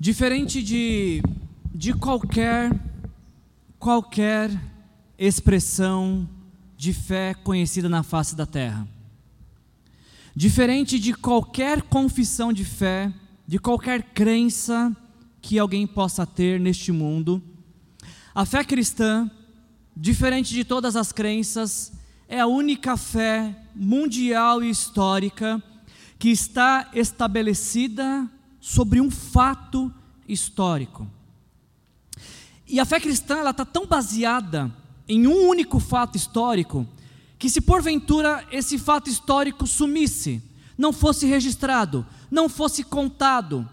Diferente de, de qualquer, qualquer expressão de fé conhecida na face da terra, diferente de qualquer confissão de fé, de qualquer crença que alguém possa ter neste mundo, a fé cristã, diferente de todas as crenças, é a única fé mundial e histórica que está estabelecida sobre um fato histórico. E a fé cristã ela está tão baseada em um único fato histórico que se porventura esse fato histórico sumisse, não fosse registrado, não fosse contado,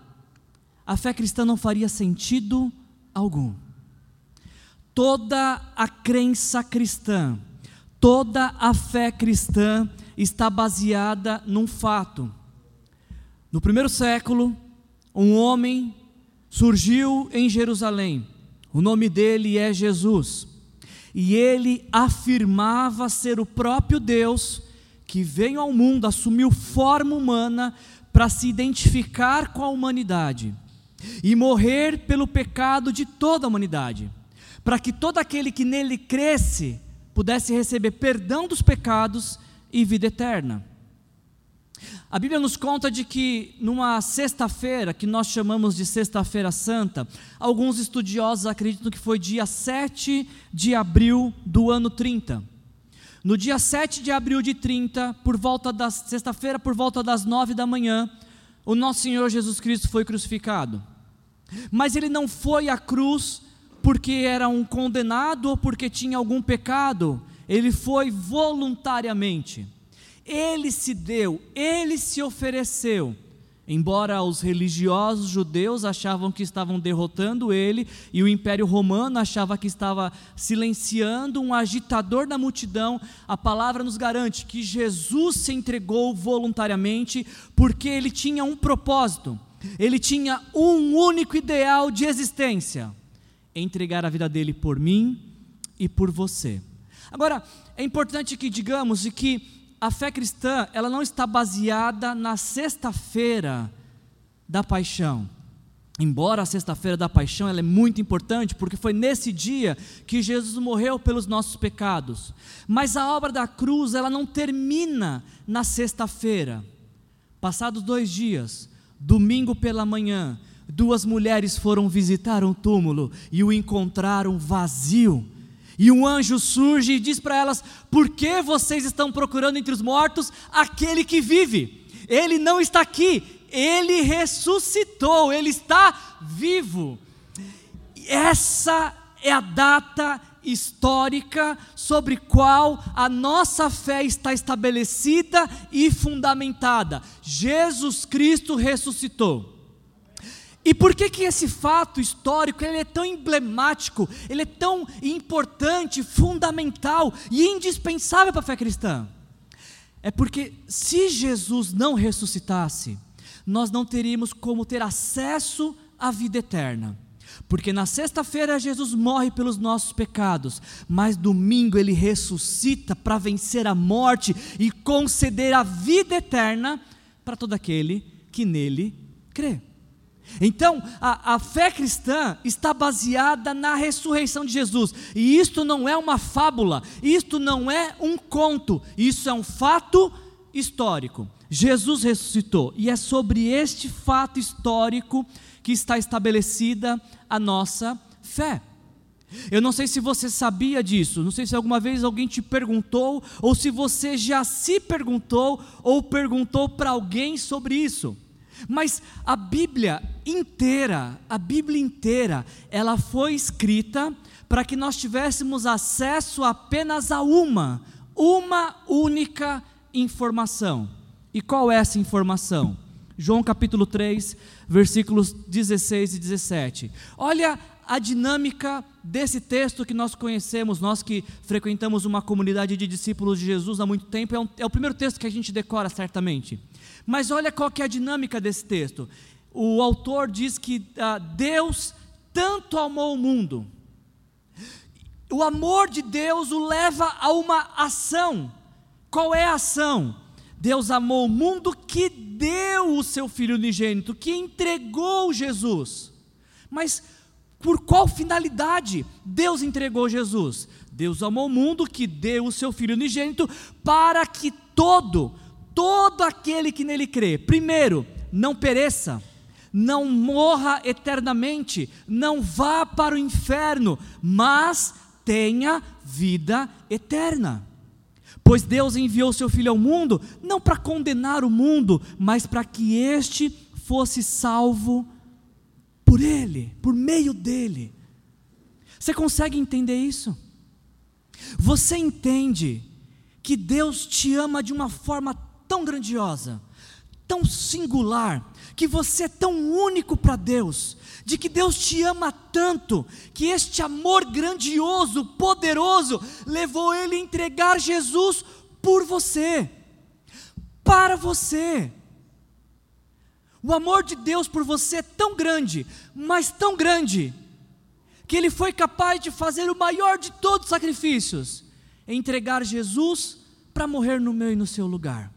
a fé cristã não faria sentido algum. Toda a crença cristã, toda a fé cristã está baseada num fato. No primeiro século, um homem surgiu em Jerusalém. O nome dele é Jesus. E ele afirmava ser o próprio Deus que veio ao mundo, assumiu forma humana para se identificar com a humanidade e morrer pelo pecado de toda a humanidade, para que todo aquele que nele cresce pudesse receber perdão dos pecados e vida eterna. A Bíblia nos conta de que numa sexta-feira, que nós chamamos de Sexta-feira Santa, alguns estudiosos acreditam que foi dia 7 de abril do ano 30. No dia 7 de abril de 30, por volta da sexta-feira, por volta das nove da manhã, o nosso Senhor Jesus Cristo foi crucificado. Mas ele não foi à cruz porque era um condenado ou porque tinha algum pecado, ele foi voluntariamente. Ele se deu, ele se ofereceu. Embora os religiosos judeus achavam que estavam derrotando ele e o Império Romano achava que estava silenciando um agitador da multidão, a palavra nos garante que Jesus se entregou voluntariamente porque ele tinha um propósito, ele tinha um único ideal de existência: entregar a vida dele por mim e por você. Agora, é importante que digamos que a fé cristã, ela não está baseada na sexta-feira da paixão. Embora a sexta-feira da paixão ela é muito importante, porque foi nesse dia que Jesus morreu pelos nossos pecados. Mas a obra da cruz, ela não termina na sexta-feira. Passados dois dias, domingo pela manhã, duas mulheres foram visitar um túmulo e o encontraram vazio. E um anjo surge e diz para elas: Por que vocês estão procurando entre os mortos aquele que vive? Ele não está aqui, ele ressuscitou, ele está vivo. Essa é a data histórica sobre qual a nossa fé está estabelecida e fundamentada. Jesus Cristo ressuscitou. E por que que esse fato histórico ele é tão emblemático, ele é tão importante, fundamental e indispensável para a fé cristã? É porque se Jesus não ressuscitasse, nós não teríamos como ter acesso à vida eterna. Porque na sexta-feira Jesus morre pelos nossos pecados, mas domingo ele ressuscita para vencer a morte e conceder a vida eterna para todo aquele que nele crê. Então, a, a, fé cristã está baseada na ressurreição de Jesus, e isto não é uma fábula, isto não é um conto, isso é um fato histórico. Jesus ressuscitou, e é sobre este fato histórico que está estabelecida a nossa fé. Eu não sei se você sabia disso, não sei se alguma vez alguém te perguntou, ou se você já se perguntou, ou perguntou para alguém sobre isso. Mas a Bíblia inteira, a Bíblia inteira, ela foi escrita para que nós tivéssemos acesso apenas a uma, uma única informação. E qual é essa informação? João capítulo 3, versículos 16 e 17. Olha a dinâmica desse texto que nós conhecemos, nós que frequentamos uma comunidade de discípulos de Jesus há muito tempo, é, um, é o primeiro texto que a gente decora certamente. Mas olha qual que é a dinâmica desse texto. O autor diz que ah, Deus tanto amou o mundo. O amor de Deus o leva a uma ação. Qual é a ação? Deus amou o mundo que deu o seu Filho unigênito, que entregou Jesus. Mas por qual finalidade Deus entregou Jesus? Deus amou o mundo que deu o seu Filho unigênito para que todo, todo aquele que nele crê, primeiro, não pereça, não morra eternamente, não vá para o inferno, mas tenha vida eterna. Pois Deus enviou seu Filho ao mundo, não para condenar o mundo, mas para que este fosse salvo por Ele, por meio dele. Você consegue entender isso? Você entende que Deus te ama de uma forma tão grandiosa, tão singular, que você é tão único para Deus, de que Deus te ama tanto, que este amor grandioso, poderoso, levou Ele a entregar Jesus por você, para você. O amor de Deus por você é tão grande, mas tão grande, que Ele foi capaz de fazer o maior de todos os sacrifícios, entregar Jesus para morrer no meu e no seu lugar.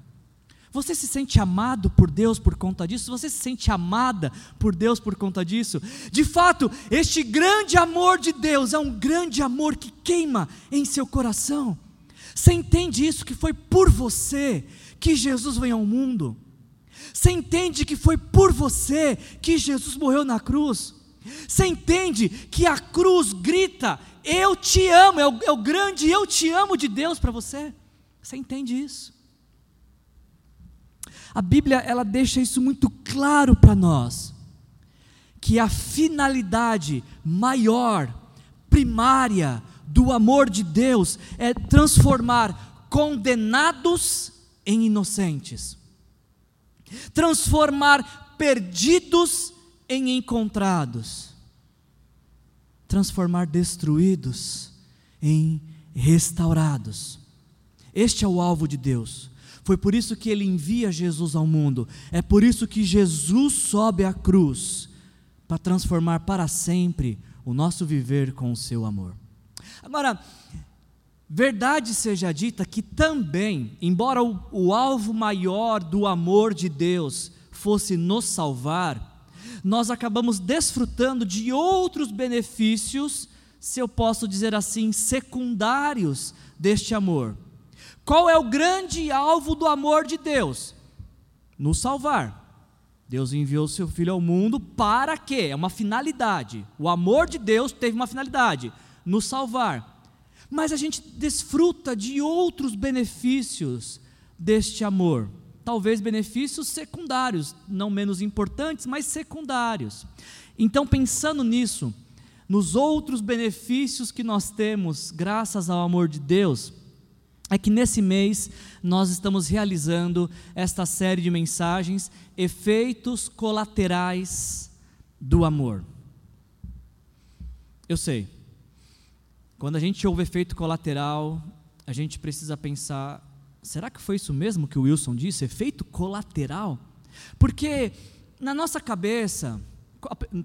Você se sente amado por Deus por conta disso? Você se sente amada por Deus por conta disso? De fato, este grande amor de Deus é um grande amor que queima em seu coração. Você entende isso? Que foi por você que Jesus veio ao mundo. Você entende que foi por você que Jesus morreu na cruz. Você entende que a cruz grita: Eu te amo, é o, é o grande eu te amo de Deus para você. Você entende isso? A Bíblia ela deixa isso muito claro para nós, que a finalidade maior, primária do amor de Deus é transformar condenados em inocentes. Transformar perdidos em encontrados. Transformar destruídos em restaurados. Este é o alvo de Deus. Foi por isso que ele envia Jesus ao mundo. É por isso que Jesus sobe à cruz para transformar para sempre o nosso viver com o seu amor. Agora, verdade seja dita que também, embora o, o alvo maior do amor de Deus fosse nos salvar, nós acabamos desfrutando de outros benefícios, se eu posso dizer assim, secundários deste amor. Qual é o grande alvo do amor de Deus? Nos salvar. Deus enviou seu filho ao mundo para quê? É uma finalidade. O amor de Deus teve uma finalidade: nos salvar. Mas a gente desfruta de outros benefícios deste amor. Talvez benefícios secundários, não menos importantes, mas secundários. Então, pensando nisso, nos outros benefícios que nós temos graças ao amor de Deus, é que nesse mês nós estamos realizando esta série de mensagens, Efeitos Colaterais do Amor. Eu sei, quando a gente ouve efeito colateral, a gente precisa pensar: será que foi isso mesmo que o Wilson disse? Efeito colateral? Porque na nossa cabeça,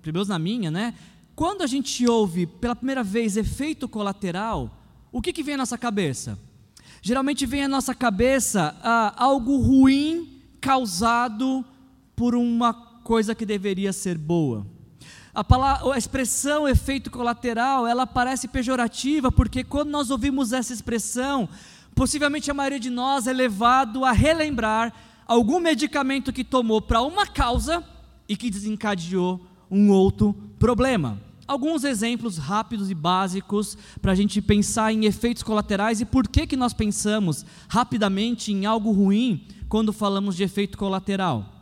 pelo menos na minha, né? Quando a gente ouve pela primeira vez efeito colateral, o que, que vem à nossa cabeça? Geralmente vem à nossa cabeça ah, algo ruim causado por uma coisa que deveria ser boa. A, palavra, a expressão efeito colateral, ela parece pejorativa, porque quando nós ouvimos essa expressão, possivelmente a maioria de nós é levado a relembrar algum medicamento que tomou para uma causa e que desencadeou um outro problema. Alguns exemplos rápidos e básicos para a gente pensar em efeitos colaterais e por que, que nós pensamos rapidamente em algo ruim quando falamos de efeito colateral.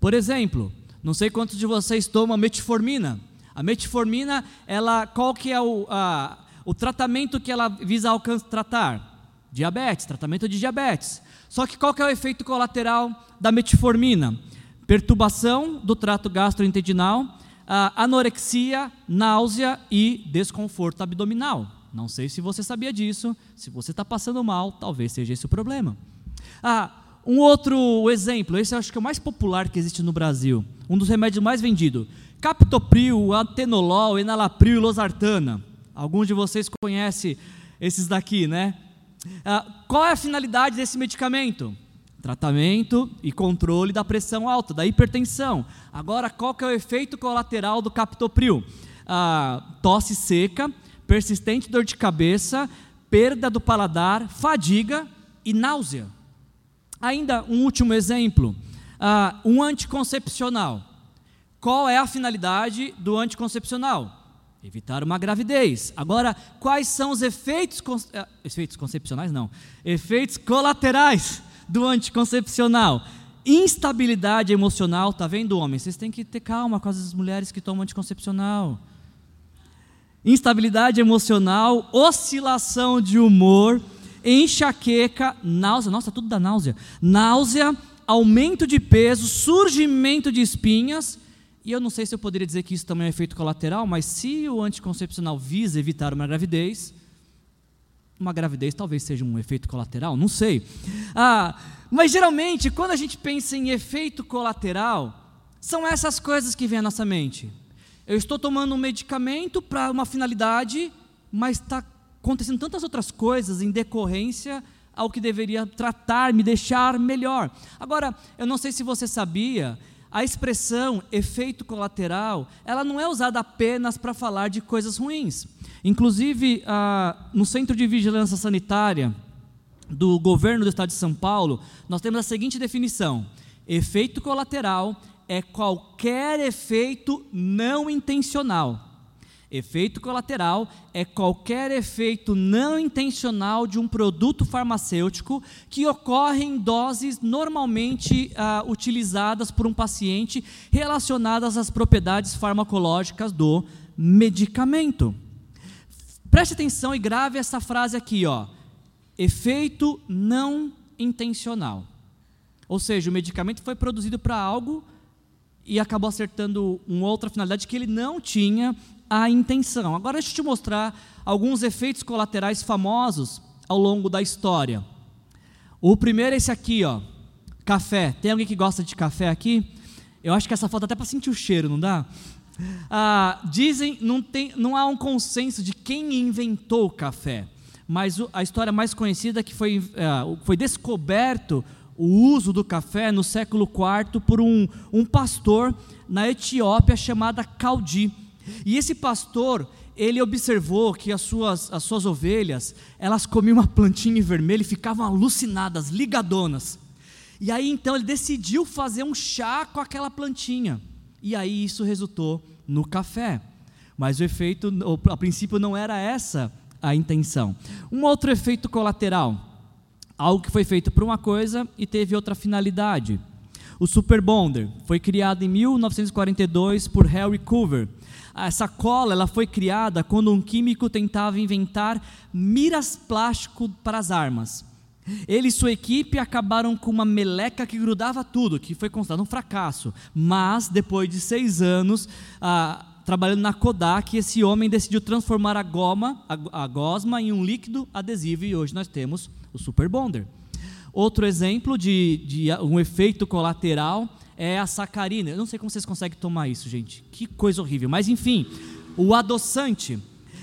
Por exemplo, não sei quantos de vocês tomam metformina. A metformina, ela, qual que é o, a, o tratamento que ela visa alcançar, tratar? Diabetes, tratamento de diabetes. Só que qual que é o efeito colateral da metformina? Perturbação do trato gastrointestinal, anorexia, náusea e desconforto abdominal. Não sei se você sabia disso. Se você está passando mal, talvez seja esse o problema. Ah, um outro exemplo, esse eu acho que é o mais popular que existe no Brasil, um dos remédios mais vendidos: captopril, atenolol, enalapril e losartana. Alguns de vocês conhecem esses daqui, né? Ah, qual é a finalidade desse medicamento? Tratamento e controle da pressão alta, da hipertensão. Agora, qual que é o efeito colateral do captopril? Ah, tosse seca, persistente dor de cabeça, perda do paladar, fadiga e náusea. Ainda um último exemplo, ah, um anticoncepcional. Qual é a finalidade do anticoncepcional? Evitar uma gravidez. Agora, quais são os efeitos, ah, efeitos concepcionais? Não. Efeitos colaterais do anticoncepcional. Instabilidade emocional, tá vendo, homem? Vocês têm que ter calma com as mulheres que tomam anticoncepcional. Instabilidade emocional, oscilação de humor, enxaqueca, náusea, nossa, tudo dá náusea. Náusea, aumento de peso, surgimento de espinhas. E eu não sei se eu poderia dizer que isso também é efeito colateral, mas se o anticoncepcional visa evitar uma gravidez, uma gravidez talvez seja um efeito colateral, não sei. Ah, mas geralmente, quando a gente pensa em efeito colateral, são essas coisas que vêm à nossa mente. Eu estou tomando um medicamento para uma finalidade, mas está acontecendo tantas outras coisas em decorrência ao que deveria tratar, me deixar melhor. Agora, eu não sei se você sabia, a expressão efeito colateral, ela não é usada apenas para falar de coisas ruins. Inclusive, ah, no Centro de Vigilância Sanitária do governo do estado de São Paulo, nós temos a seguinte definição: efeito colateral é qualquer efeito não intencional. Efeito colateral é qualquer efeito não intencional de um produto farmacêutico que ocorre em doses normalmente ah, utilizadas por um paciente relacionadas às propriedades farmacológicas do medicamento. Preste atenção e grave essa frase aqui, ó. Efeito não intencional. Ou seja, o medicamento foi produzido para algo e acabou acertando uma outra finalidade que ele não tinha a intenção. Agora deixa eu te mostrar alguns efeitos colaterais famosos ao longo da história. O primeiro é esse aqui, ó. Café. Tem alguém que gosta de café aqui? Eu acho que essa foto até para sentir o cheiro, não dá? Ah, dizem, não, tem, não há um consenso de quem inventou o café, mas a história mais conhecida é que foi, é, foi descoberto o uso do café no século IV por um, um pastor na Etiópia chamada Caldi. E esse pastor, ele observou que as suas, as suas ovelhas, elas comiam uma plantinha vermelha e ficavam alucinadas, ligadonas. E aí então ele decidiu fazer um chá com aquela plantinha. E aí isso resultou no café. Mas o efeito, a princípio, não era essa a intenção. Um outro efeito colateral, algo que foi feito por uma coisa e teve outra finalidade. O Super Bonder foi criado em 1942 por Harry Coover. Essa cola ela foi criada quando um químico tentava inventar miras plástico para as armas. Ele e sua equipe acabaram com uma meleca que grudava tudo, que foi considerado um fracasso. Mas, depois de seis anos, ah, trabalhando na Kodak, esse homem decidiu transformar a goma, a, a gosma, em um líquido adesivo e hoje nós temos o Super Bonder. Outro exemplo de, de um efeito colateral é a sacarina. Eu não sei como vocês conseguem tomar isso, gente. Que coisa horrível. Mas enfim, o adoçante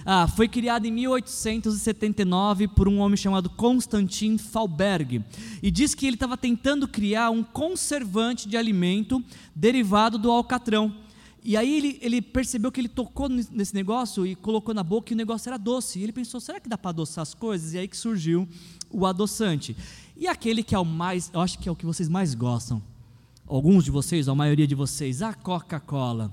ah, foi criado em 1879 por um homem chamado Constantin Falberg. E diz que ele estava tentando criar um conservante de alimento derivado do alcatrão. E aí ele, ele, percebeu que ele tocou nesse negócio e colocou na boca e o negócio era doce. E ele pensou, será que dá para adoçar as coisas? E aí que surgiu o adoçante. E aquele que é o mais, eu acho que é o que vocês mais gostam. Alguns de vocês, a maioria de vocês, a Coca-Cola.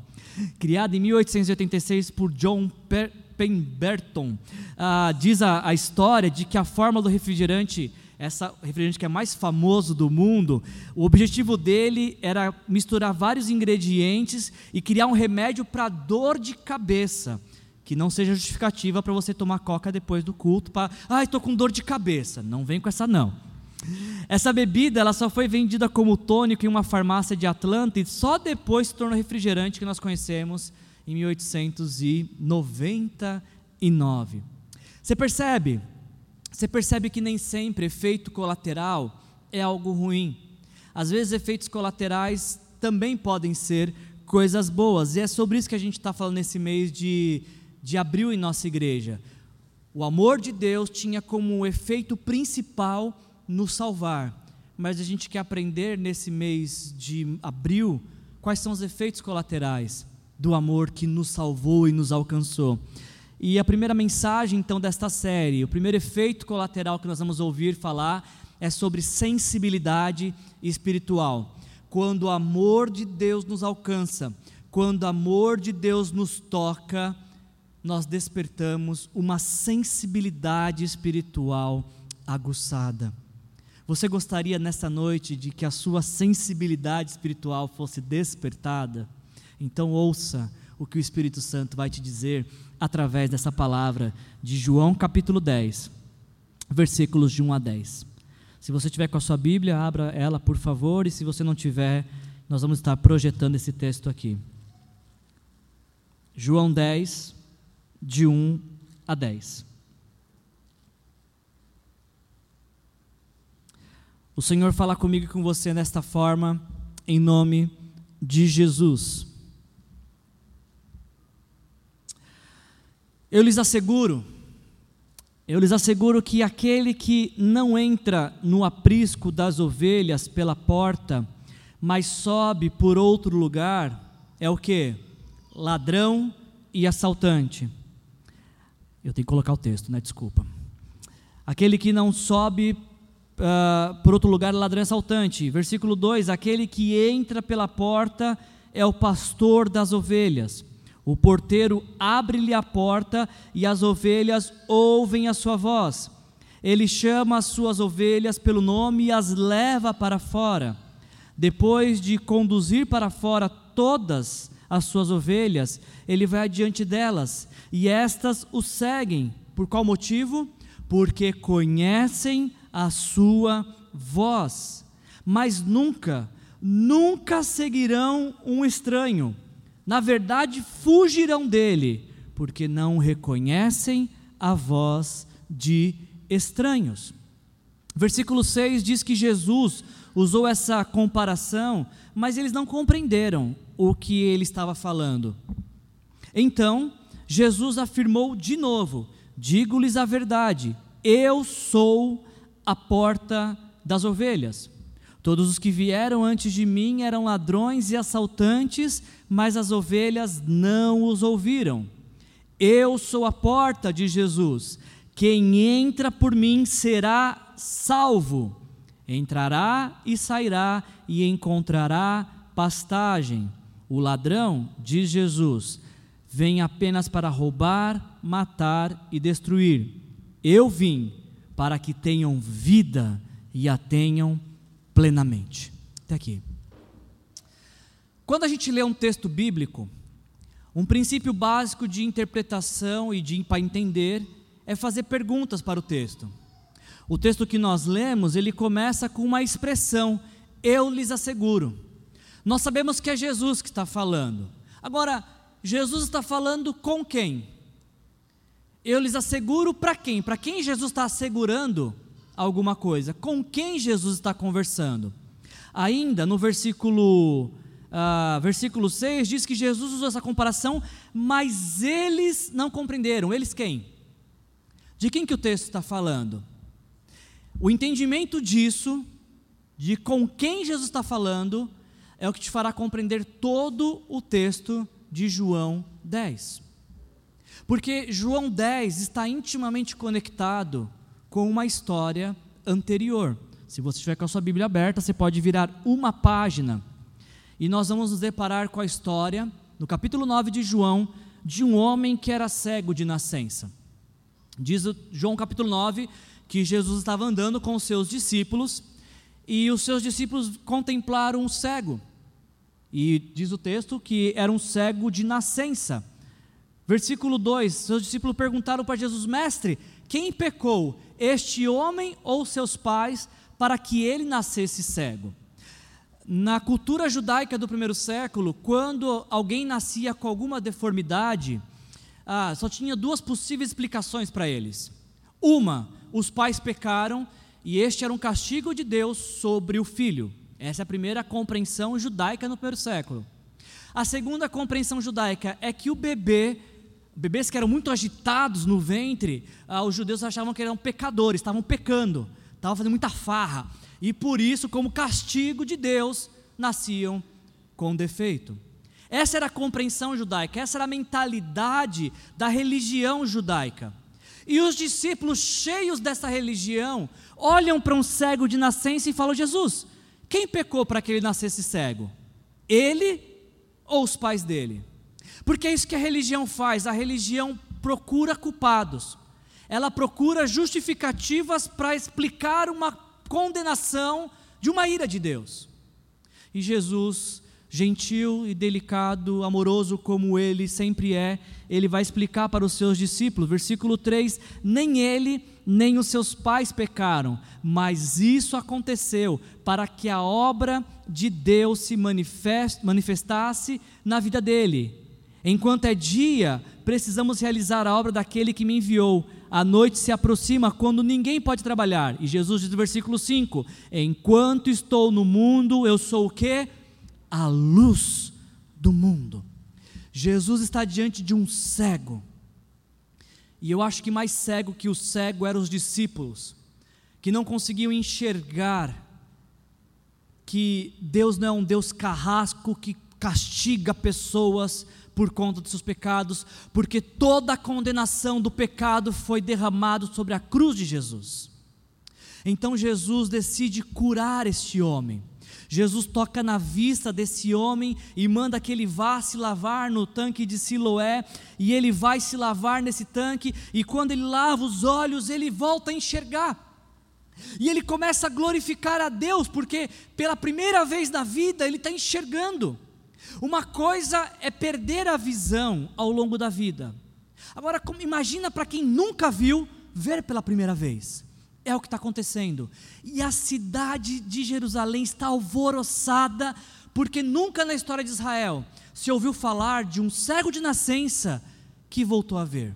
Criada em 1886 por John per Pemberton, ah, diz a, a história de que a fórmula do refrigerante essa refrigerante que é mais famoso do mundo, o objetivo dele era misturar vários ingredientes e criar um remédio para dor de cabeça, que não seja justificativa para você tomar coca depois do culto, para, ah, estou com dor de cabeça. Não vem com essa não. Essa bebida ela só foi vendida como tônico em uma farmácia de Atlanta e só depois se tornou refrigerante que nós conhecemos em 1899. Você percebe? Você percebe que nem sempre efeito colateral é algo ruim. Às vezes, efeitos colaterais também podem ser coisas boas, e é sobre isso que a gente está falando nesse mês de, de abril em nossa igreja. O amor de Deus tinha como efeito principal nos salvar, mas a gente quer aprender nesse mês de abril quais são os efeitos colaterais do amor que nos salvou e nos alcançou. E a primeira mensagem então desta série, o primeiro efeito colateral que nós vamos ouvir falar é sobre sensibilidade espiritual. Quando o amor de Deus nos alcança, quando o amor de Deus nos toca, nós despertamos uma sensibilidade espiritual aguçada. Você gostaria nessa noite de que a sua sensibilidade espiritual fosse despertada? Então ouça o que o Espírito Santo vai te dizer através dessa palavra de João capítulo 10, versículos de 1 a 10. Se você tiver com a sua Bíblia, abra ela, por favor, e se você não tiver, nós vamos estar projetando esse texto aqui. João 10, de 1 a 10. O Senhor fala comigo e com você nesta forma, em nome de Jesus. Eu lhes asseguro, eu lhes asseguro que aquele que não entra no aprisco das ovelhas pela porta, mas sobe por outro lugar, é o que? Ladrão e assaltante. Eu tenho que colocar o texto, né? Desculpa. Aquele que não sobe uh, por outro lugar, ladrão assaltante. Versículo 2: Aquele que entra pela porta é o pastor das ovelhas. O porteiro abre-lhe a porta e as ovelhas ouvem a sua voz. Ele chama as suas ovelhas pelo nome e as leva para fora. Depois de conduzir para fora todas as suas ovelhas, ele vai adiante delas e estas o seguem. Por qual motivo? Porque conhecem a sua voz, mas nunca, nunca seguirão um estranho. Na verdade, fugirão dele, porque não reconhecem a voz de estranhos. Versículo 6 diz que Jesus usou essa comparação, mas eles não compreenderam o que ele estava falando. Então, Jesus afirmou de novo: Digo-lhes a verdade, eu sou a porta das ovelhas. Todos os que vieram antes de mim eram ladrões e assaltantes, mas as ovelhas não os ouviram. Eu sou a porta de Jesus. Quem entra por mim será salvo. Entrará e sairá e encontrará pastagem. O ladrão, diz Jesus, vem apenas para roubar, matar e destruir. Eu vim para que tenham vida e a tenham plenamente. Até aqui. Quando a gente lê um texto bíblico, um princípio básico de interpretação e de para entender é fazer perguntas para o texto. O texto que nós lemos, ele começa com uma expressão: eu lhes asseguro. Nós sabemos que é Jesus que está falando. Agora, Jesus está falando com quem? Eu lhes asseguro para quem? Para quem Jesus está assegurando alguma coisa? Com quem Jesus está conversando? Ainda no versículo, uh, versículo 6 diz que Jesus usou essa comparação, mas eles não compreenderam. Eles quem? De quem que o texto está falando? O entendimento disso, de com quem Jesus está falando, é o que te fará compreender todo o texto de João 10. Porque João 10 está intimamente conectado com uma história anterior. Se você estiver com a sua Bíblia aberta, você pode virar uma página. E nós vamos nos deparar com a história, no capítulo 9 de João, de um homem que era cego de nascença. Diz João capítulo 9 que Jesus estava andando com os seus discípulos e os seus discípulos contemplaram um cego. E diz o texto que era um cego de nascença. Versículo 2: Seus discípulos perguntaram para Jesus, mestre, quem pecou, este homem ou seus pais, para que ele nascesse cego? Na cultura judaica do primeiro século, quando alguém nascia com alguma deformidade, ah, só tinha duas possíveis explicações para eles. Uma, os pais pecaram e este era um castigo de Deus sobre o filho. Essa é a primeira compreensão judaica no primeiro século. A segunda compreensão judaica é que o bebê bebês que eram muito agitados no ventre, ah, os judeus achavam que eram pecadores, estavam pecando, estavam fazendo muita farra. e por isso, como castigo de Deus, nasciam com defeito. Essa era a compreensão judaica, essa era a mentalidade da religião judaica. E os discípulos, cheios dessa religião, olham para um cego de nascença e falam: Jesus, quem pecou para que ele nascesse cego? Ele ou os pais dele? Porque é isso que a religião faz, a religião procura culpados, ela procura justificativas para explicar uma condenação de uma ira de Deus. E Jesus, gentil e delicado, amoroso como ele sempre é, ele vai explicar para os seus discípulos, versículo 3: nem ele nem os seus pais pecaram, mas isso aconteceu para que a obra de Deus se manifestasse na vida dele. Enquanto é dia, precisamos realizar a obra daquele que me enviou. A noite se aproxima quando ninguém pode trabalhar. E Jesus diz no versículo 5: Enquanto estou no mundo, eu sou o que? A luz do mundo. Jesus está diante de um cego. E eu acho que mais cego que o cego eram os discípulos, que não conseguiam enxergar que Deus não é um Deus carrasco que castiga pessoas por conta dos seus pecados, porque toda a condenação do pecado foi derramado sobre a cruz de Jesus. Então Jesus decide curar este homem. Jesus toca na vista desse homem e manda que ele vá se lavar no tanque de Siloé, e ele vai se lavar nesse tanque, e quando ele lava os olhos, ele volta a enxergar. E ele começa a glorificar a Deus, porque pela primeira vez na vida ele está enxergando. Uma coisa é perder a visão ao longo da vida. Agora, imagina para quem nunca viu, ver pela primeira vez. É o que está acontecendo. E a cidade de Jerusalém está alvoroçada, porque nunca na história de Israel se ouviu falar de um cego de nascença que voltou a ver.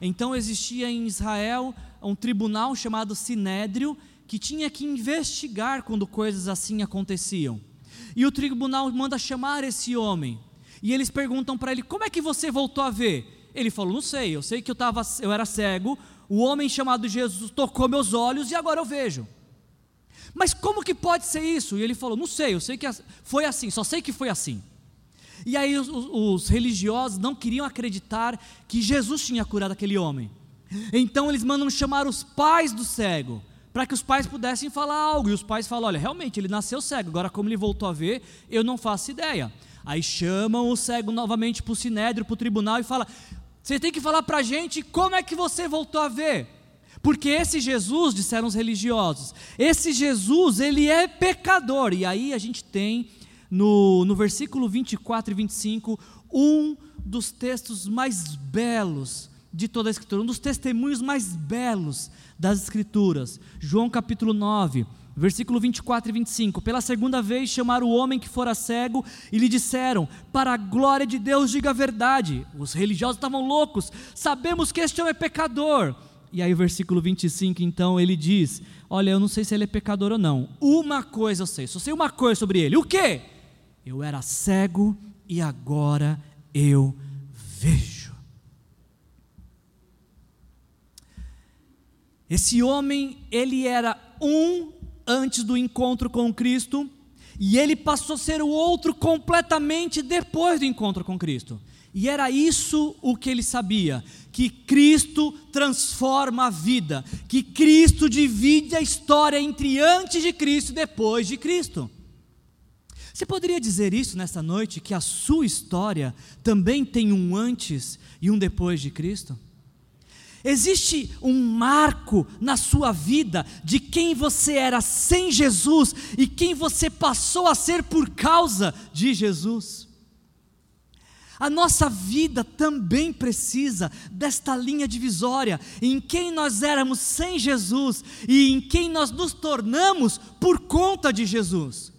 Então existia em Israel um tribunal chamado Sinédrio que tinha que investigar quando coisas assim aconteciam. E o tribunal manda chamar esse homem. E eles perguntam para ele: Como é que você voltou a ver? Ele falou: Não sei, eu sei que eu, tava, eu era cego, o homem chamado Jesus tocou meus olhos e agora eu vejo. Mas como que pode ser isso? E ele falou: Não sei, eu sei que foi assim, só sei que foi assim. E aí os, os religiosos não queriam acreditar que Jesus tinha curado aquele homem. Então eles mandam chamar os pais do cego para que os pais pudessem falar algo. E os pais falam: olha, realmente ele nasceu cego, agora como ele voltou a ver, eu não faço ideia. Aí chamam o cego novamente para o sinédrio, para o tribunal e fala: você tem que falar para a gente como é que você voltou a ver. Porque esse Jesus, disseram os religiosos, esse Jesus, ele é pecador. E aí a gente tem no, no versículo 24 e 25 um dos textos mais belos de toda a Escritura, um dos testemunhos mais belos das Escrituras. João capítulo 9, versículo 24 e 25. Pela segunda vez chamaram o homem que fora cego e lhe disseram: Para a glória de Deus, diga a verdade. Os religiosos estavam loucos, sabemos que este homem é pecador. E aí, versículo 25, então, ele diz: Olha, eu não sei se ele é pecador ou não. Uma coisa eu sei, só sei uma coisa sobre ele. O que? Eu era cego e agora eu vejo. Esse homem, ele era um antes do encontro com Cristo, e ele passou a ser o outro completamente depois do encontro com Cristo. E era isso o que ele sabia: que Cristo transforma a vida, que Cristo divide a história entre antes de Cristo e depois de Cristo. Você poderia dizer isso nessa noite, que a sua história também tem um antes e um depois de Cristo? Existe um marco na sua vida de quem você era sem Jesus e quem você passou a ser por causa de Jesus. A nossa vida também precisa desta linha divisória em quem nós éramos sem Jesus e em quem nós nos tornamos por conta de Jesus.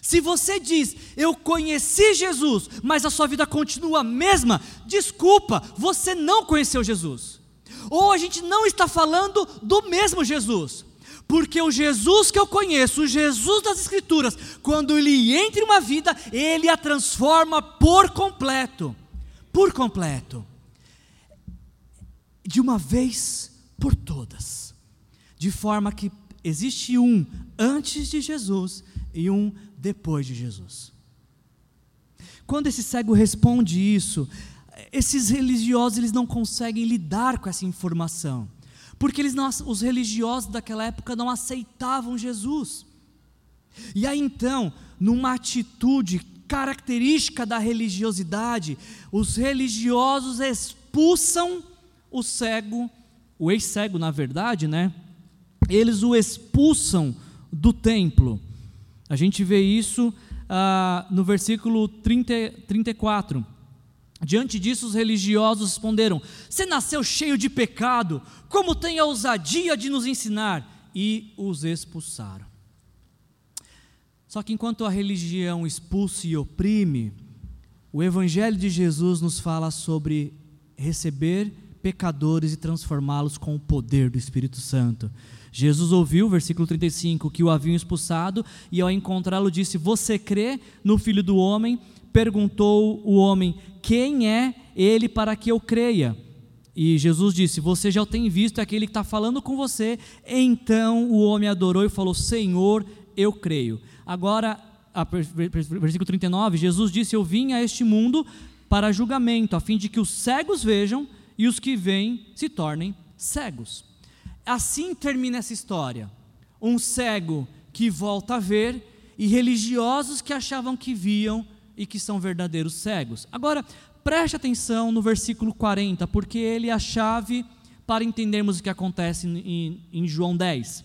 Se você diz, eu conheci Jesus, mas a sua vida continua a mesma, desculpa, você não conheceu Jesus ou a gente não está falando do mesmo Jesus. Porque o Jesus que eu conheço, o Jesus das Escrituras, quando ele entra em uma vida, ele a transforma por completo. Por completo. De uma vez por todas. De forma que existe um antes de Jesus e um depois de Jesus. Quando esse cego responde isso, esses religiosos eles não conseguem lidar com essa informação, porque eles não, os religiosos daquela época não aceitavam Jesus. E aí então, numa atitude característica da religiosidade, os religiosos expulsam o cego, o ex-cego na verdade, né? Eles o expulsam do templo. A gente vê isso ah, no versículo 30, 34. Diante disso, os religiosos responderam: Você nasceu cheio de pecado, como tem a ousadia de nos ensinar? E os expulsaram. Só que enquanto a religião expulsa e oprime, o Evangelho de Jesus nos fala sobre receber pecadores e transformá-los com o poder do Espírito Santo. Jesus ouviu, versículo 35, que o haviam expulsado, e ao encontrá-lo disse: Você crê no Filho do Homem? Perguntou o homem: Quem é ele para que eu creia? E Jesus disse: Você já o tem visto, é aquele que está falando com você. Então o homem adorou e falou: Senhor, eu creio. Agora, versículo 39, Jesus disse: Eu vim a este mundo para julgamento, a fim de que os cegos vejam e os que veem se tornem cegos. Assim termina essa história. Um cego que volta a ver e religiosos que achavam que viam e que são verdadeiros cegos. Agora, preste atenção no versículo 40, porque ele é a chave para entendermos o que acontece em, em João 10.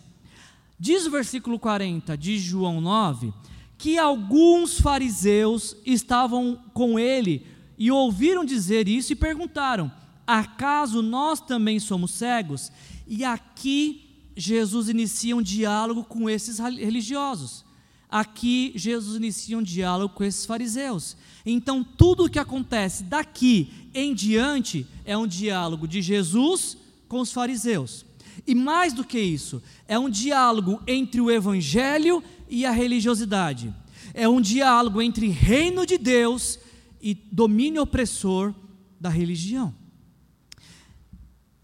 Diz o versículo 40 de João 9 que alguns fariseus estavam com ele e ouviram dizer isso e perguntaram: Acaso nós também somos cegos? E aqui Jesus inicia um diálogo com esses religiosos. Aqui Jesus inicia um diálogo com esses fariseus. Então tudo o que acontece daqui em diante é um diálogo de Jesus com os fariseus. E mais do que isso, é um diálogo entre o evangelho e a religiosidade. É um diálogo entre reino de Deus e domínio opressor da religião.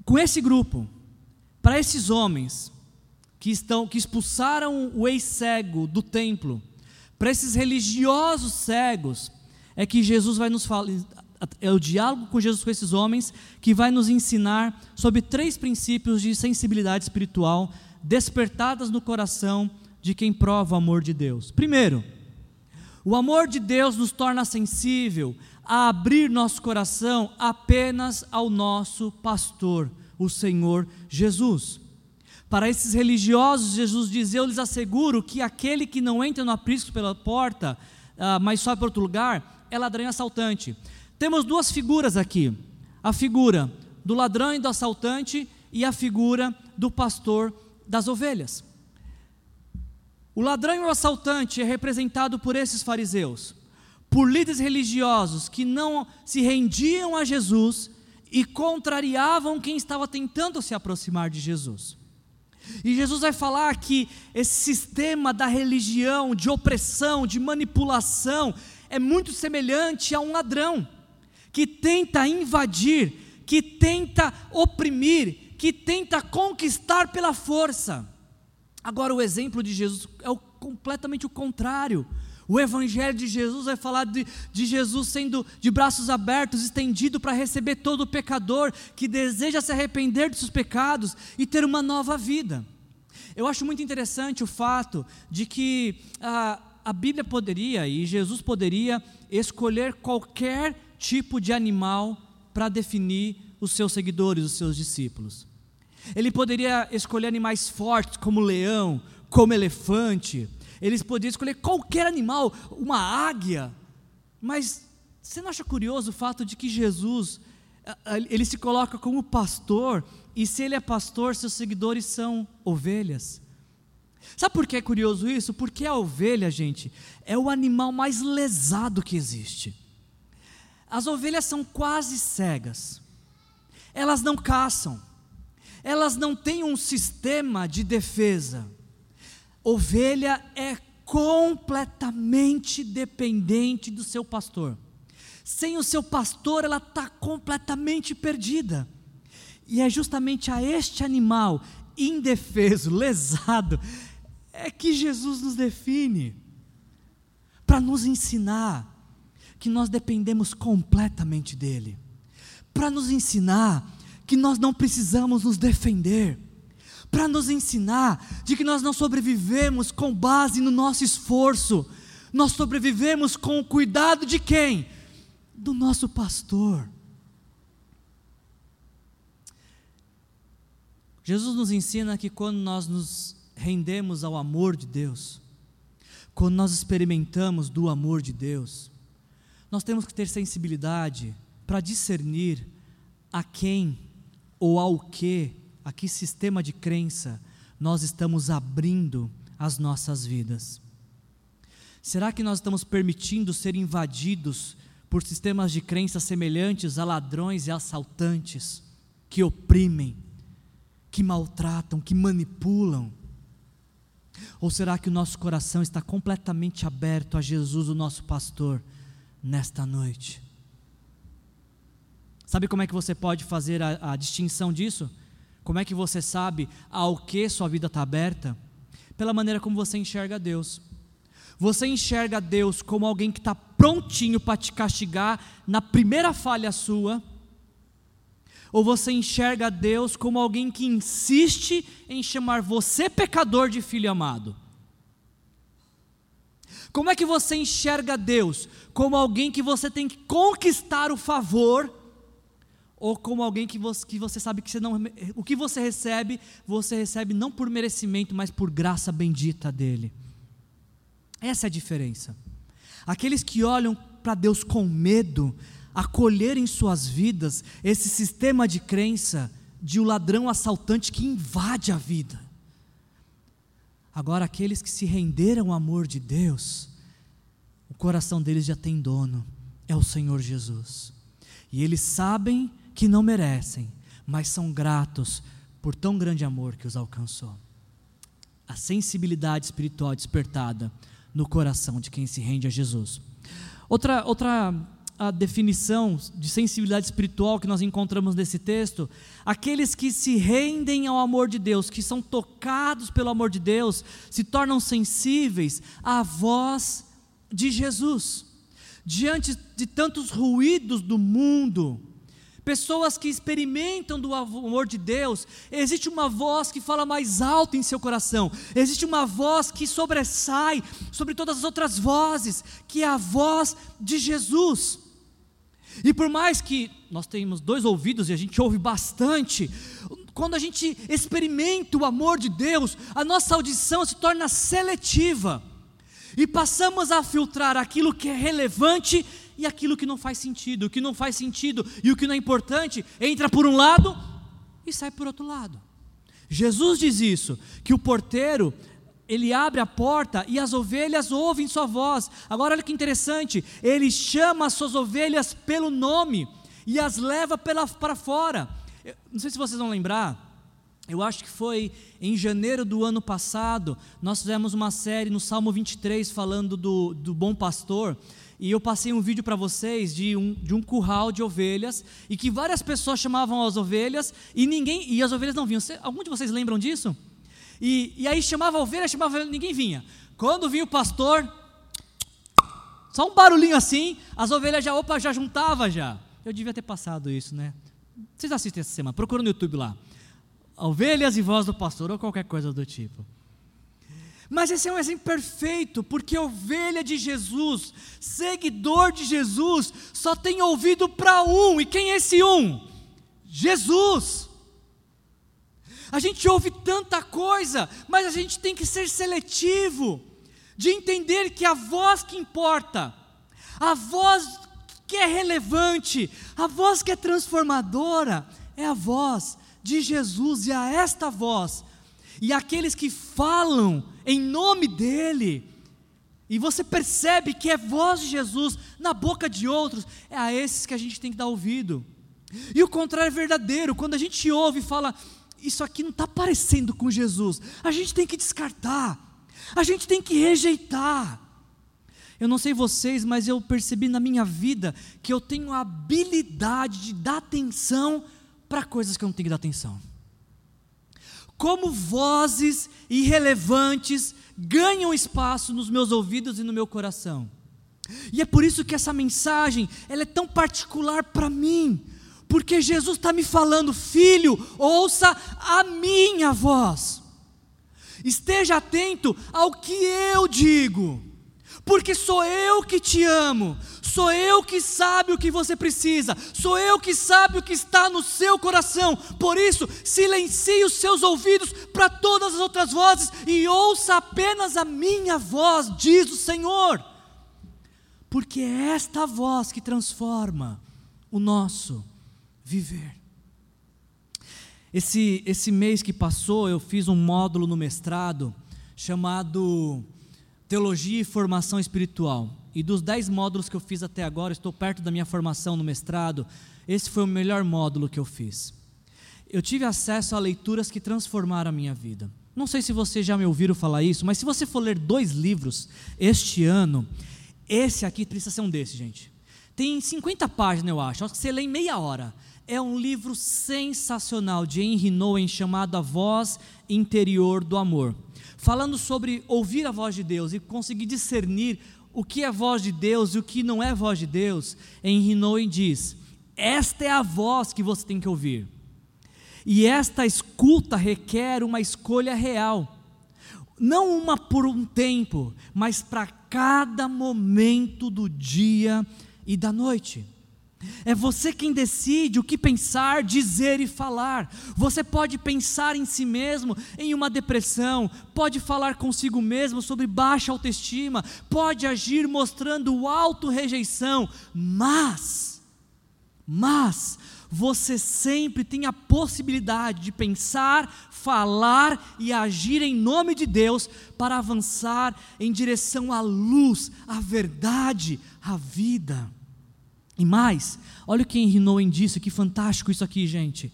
Com esse grupo, para esses homens que estão que expulsaram o ex-cego do templo, para esses religiosos cegos, é que Jesus vai nos falar, é o diálogo com Jesus com esses homens que vai nos ensinar sobre três princípios de sensibilidade espiritual despertadas no coração de quem prova o amor de Deus. Primeiro, o amor de Deus nos torna sensível a abrir nosso coração apenas ao nosso pastor, o Senhor Jesus. Para esses religiosos, Jesus diz: Eu lhes asseguro que aquele que não entra no aprisco pela porta, uh, mas sobe para outro lugar, é ladrão e assaltante. Temos duas figuras aqui: a figura do ladrão e do assaltante e a figura do pastor das ovelhas. O ladrão e o assaltante é representado por esses fariseus, por líderes religiosos que não se rendiam a Jesus e contrariavam quem estava tentando se aproximar de Jesus. E Jesus vai falar que esse sistema da religião, de opressão, de manipulação, é muito semelhante a um ladrão que tenta invadir, que tenta oprimir, que tenta conquistar pela força. Agora, o exemplo de Jesus é o, completamente o contrário. O Evangelho de Jesus vai falar de, de Jesus sendo de braços abertos, estendido para receber todo pecador que deseja se arrepender dos seus pecados e ter uma nova vida. Eu acho muito interessante o fato de que a, a Bíblia poderia e Jesus poderia escolher qualquer tipo de animal para definir os seus seguidores, os seus discípulos. Ele poderia escolher animais fortes, como leão, como elefante. Eles poderiam escolher qualquer animal, uma águia. Mas você não acha curioso o fato de que Jesus, ele se coloca como pastor, e se ele é pastor, seus seguidores são ovelhas? Sabe por que é curioso isso? Porque a ovelha, gente, é o animal mais lesado que existe. As ovelhas são quase cegas, elas não caçam, elas não têm um sistema de defesa. Ovelha é completamente dependente do seu pastor. Sem o seu pastor, ela está completamente perdida. E é justamente a este animal indefeso, lesado, é que Jesus nos define para nos ensinar que nós dependemos completamente dEle, para nos ensinar que nós não precisamos nos defender, para nos ensinar de que nós não sobrevivemos com base no nosso esforço, nós sobrevivemos com o cuidado de quem? Do nosso pastor. Jesus nos ensina que quando nós nos rendemos ao amor de Deus, quando nós experimentamos do amor de Deus, nós temos que ter sensibilidade para discernir a quem ou ao que, a que sistema de crença nós estamos abrindo as nossas vidas. Será que nós estamos permitindo ser invadidos por sistemas de crença semelhantes a ladrões e assaltantes que oprimem, que maltratam, que manipulam? Ou será que o nosso coração está completamente aberto a Jesus, o nosso pastor, nesta noite? Sabe como é que você pode fazer a, a distinção disso? Como é que você sabe ao que sua vida está aberta? Pela maneira como você enxerga Deus. Você enxerga Deus como alguém que está prontinho para te castigar na primeira falha sua? Ou você enxerga Deus como alguém que insiste em chamar você pecador de filho amado? Como é que você enxerga Deus? Como alguém que você tem que conquistar o favor? Ou como alguém que você, que você sabe que você não, o que você recebe, você recebe não por merecimento, mas por graça bendita dele? Essa é a diferença. Aqueles que olham para Deus com medo, acolher em suas vidas esse sistema de crença de o um ladrão assaltante que invade a vida. Agora, aqueles que se renderam ao amor de Deus, o coração deles já tem dono, é o Senhor Jesus. E eles sabem que não merecem, mas são gratos por tão grande amor que os alcançou. A sensibilidade espiritual despertada no coração de quem se rende a Jesus. Outra, outra a definição de sensibilidade espiritual que nós encontramos nesse texto, aqueles que se rendem ao amor de Deus, que são tocados pelo amor de Deus, se tornam sensíveis à voz de Jesus. Diante de tantos ruídos do mundo, pessoas que experimentam do amor de Deus, existe uma voz que fala mais alto em seu coração, existe uma voz que sobressai sobre todas as outras vozes, que é a voz de Jesus. E por mais que nós tenhamos dois ouvidos e a gente ouve bastante, quando a gente experimenta o amor de Deus, a nossa audição se torna seletiva e passamos a filtrar aquilo que é relevante e aquilo que não faz sentido. O que não faz sentido e o que não é importante entra por um lado e sai por outro lado. Jesus diz isso, que o porteiro ele abre a porta e as ovelhas ouvem sua voz. Agora olha que interessante, ele chama as suas ovelhas pelo nome e as leva para fora. Eu, não sei se vocês vão lembrar, eu acho que foi em janeiro do ano passado, nós fizemos uma série no Salmo 23 falando do, do bom pastor e eu passei um vídeo para vocês de um, de um curral de ovelhas e que várias pessoas chamavam as ovelhas e ninguém e as ovelhas não vinham. Algum de vocês lembram disso? E, e aí chamava a ovelha, chamava a ovelha, ninguém vinha. Quando vinha o pastor, só um barulhinho assim, as ovelhas já, opa, já juntava já. Eu devia ter passado isso, né? Vocês assistem essa semana, procura no YouTube lá. Ovelhas e voz do pastor, ou qualquer coisa do tipo. Mas esse é um exemplo perfeito, porque ovelha de Jesus, seguidor de Jesus, só tem ouvido para um, e quem é esse um? Jesus. A gente ouve tanta coisa, mas a gente tem que ser seletivo, de entender que a voz que importa, a voz que é relevante, a voz que é transformadora, é a voz de Jesus, e a esta voz, e aqueles que falam em nome dEle, e você percebe que é voz de Jesus na boca de outros, é a esses que a gente tem que dar ouvido. E o contrário é verdadeiro, quando a gente ouve e fala, isso aqui não está parecendo com Jesus, a gente tem que descartar, a gente tem que rejeitar. Eu não sei vocês, mas eu percebi na minha vida que eu tenho a habilidade de dar atenção para coisas que eu não tenho que dar atenção. Como vozes irrelevantes ganham espaço nos meus ouvidos e no meu coração. E é por isso que essa mensagem ela é tão particular para mim, porque Jesus está me falando, filho, ouça a minha voz, esteja atento ao que eu digo, porque sou eu que te amo, sou eu que sabe o que você precisa, sou eu que sabe o que está no seu coração, por isso, silencie os seus ouvidos para todas as outras vozes e ouça apenas a minha voz, diz o Senhor porque é esta voz que transforma o nosso viver. Esse, esse mês que passou, eu fiz um módulo no mestrado chamado Teologia e Formação Espiritual. E dos dez módulos que eu fiz até agora, estou perto da minha formação no mestrado, esse foi o melhor módulo que eu fiz. Eu tive acesso a leituras que transformaram a minha vida. Não sei se vocês já me ouviram falar isso, mas se você for ler dois livros este ano, esse aqui precisa ser um desses, gente. Tem 50 páginas, eu acho. Acho que você lê em meia hora. É um livro sensacional de Henry Nouwen chamado A Voz Interior do Amor. Falando sobre ouvir a voz de Deus e conseguir discernir o que é voz de Deus e o que não é voz de Deus, Henry Nouwen diz: esta é a voz que você tem que ouvir. E esta escuta requer uma escolha real não uma por um tempo, mas para cada momento do dia e da noite. É você quem decide o que pensar, dizer e falar. Você pode pensar em si mesmo em uma depressão, pode falar consigo mesmo sobre baixa autoestima, pode agir mostrando auto-rejeição, mas, mas, você sempre tem a possibilidade de pensar, falar e agir em nome de Deus para avançar em direção à luz, à verdade, à vida. E mais, olha o que Henry Nouwen disse, que fantástico isso aqui, gente.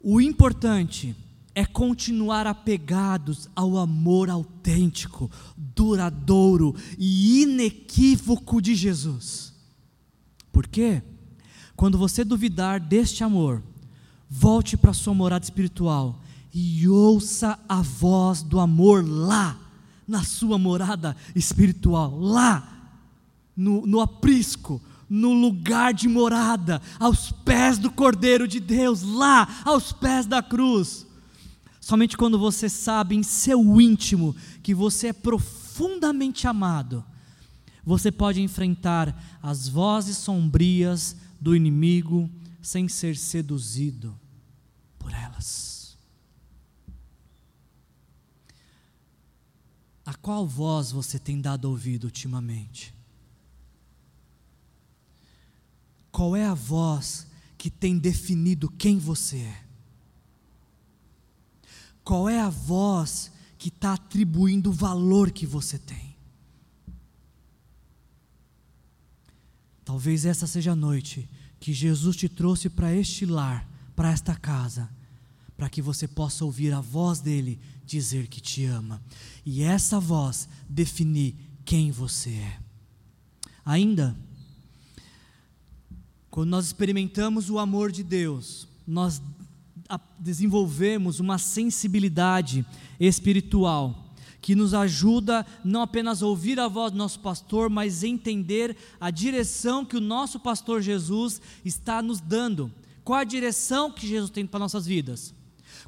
O importante é continuar apegados ao amor autêntico, duradouro e inequívoco de Jesus. Por quê? Quando você duvidar deste amor, volte para sua morada espiritual e ouça a voz do amor lá, na sua morada espiritual, lá, no, no aprisco, no lugar de morada, aos pés do Cordeiro de Deus, lá, aos pés da cruz. Somente quando você sabe em seu íntimo que você é profundamente amado, você pode enfrentar as vozes sombrias do inimigo sem ser seduzido por elas. A qual voz você tem dado ouvido ultimamente? Qual é a voz que tem definido quem você é? Qual é a voz que está atribuindo o valor que você tem? Talvez essa seja a noite que Jesus te trouxe para este lar, para esta casa, para que você possa ouvir a voz dele dizer que te ama. E essa voz definir quem você é. Ainda, quando nós experimentamos o amor de Deus, nós desenvolvemos uma sensibilidade espiritual que nos ajuda não apenas a ouvir a voz do nosso pastor, mas entender a direção que o nosso pastor Jesus está nos dando. Qual a direção que Jesus tem para nossas vidas?